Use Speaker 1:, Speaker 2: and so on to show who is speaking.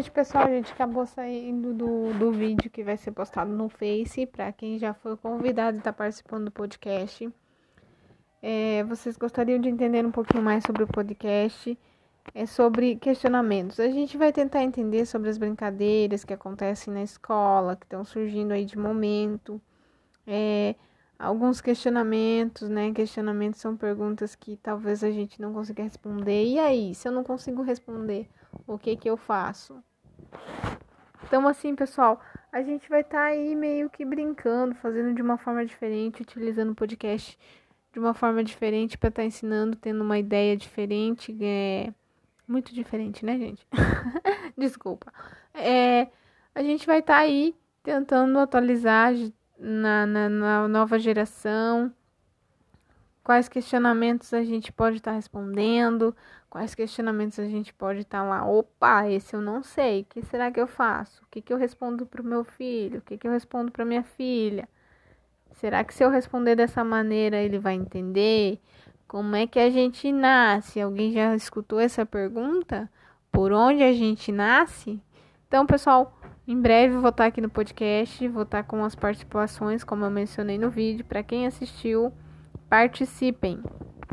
Speaker 1: noite, pessoal. A gente acabou saindo do, do vídeo que vai ser postado no Face. Para quem já foi convidado e está participando do podcast. É, vocês gostariam de entender um pouquinho mais sobre o podcast? É sobre questionamentos. A gente vai tentar entender sobre as brincadeiras que acontecem na escola, que estão surgindo aí de momento. É, alguns questionamentos, né? Questionamentos são perguntas que talvez a gente não consiga responder. E aí, se eu não consigo responder, o que que eu faço? Então, assim, pessoal, a gente vai estar tá aí meio que brincando, fazendo de uma forma diferente, utilizando o podcast de uma forma diferente para estar tá ensinando, tendo uma ideia diferente, é muito diferente, né, gente? Desculpa. É, a gente vai estar tá aí tentando atualizar na, na, na nova geração, quais questionamentos a gente pode estar tá respondendo, quais questionamentos a gente pode estar tá lá. Opa, esse eu não sei. O que será que eu faço? O que, que eu respondo para o meu filho? O que, que eu respondo para minha filha? Será que se eu responder dessa maneira ele vai entender? Como é que a gente nasce? Alguém já escutou essa pergunta? Por onde a gente nasce? Então, pessoal, em breve vou estar aqui no podcast, vou estar com as participações, como eu mencionei no vídeo. Para quem assistiu, participem.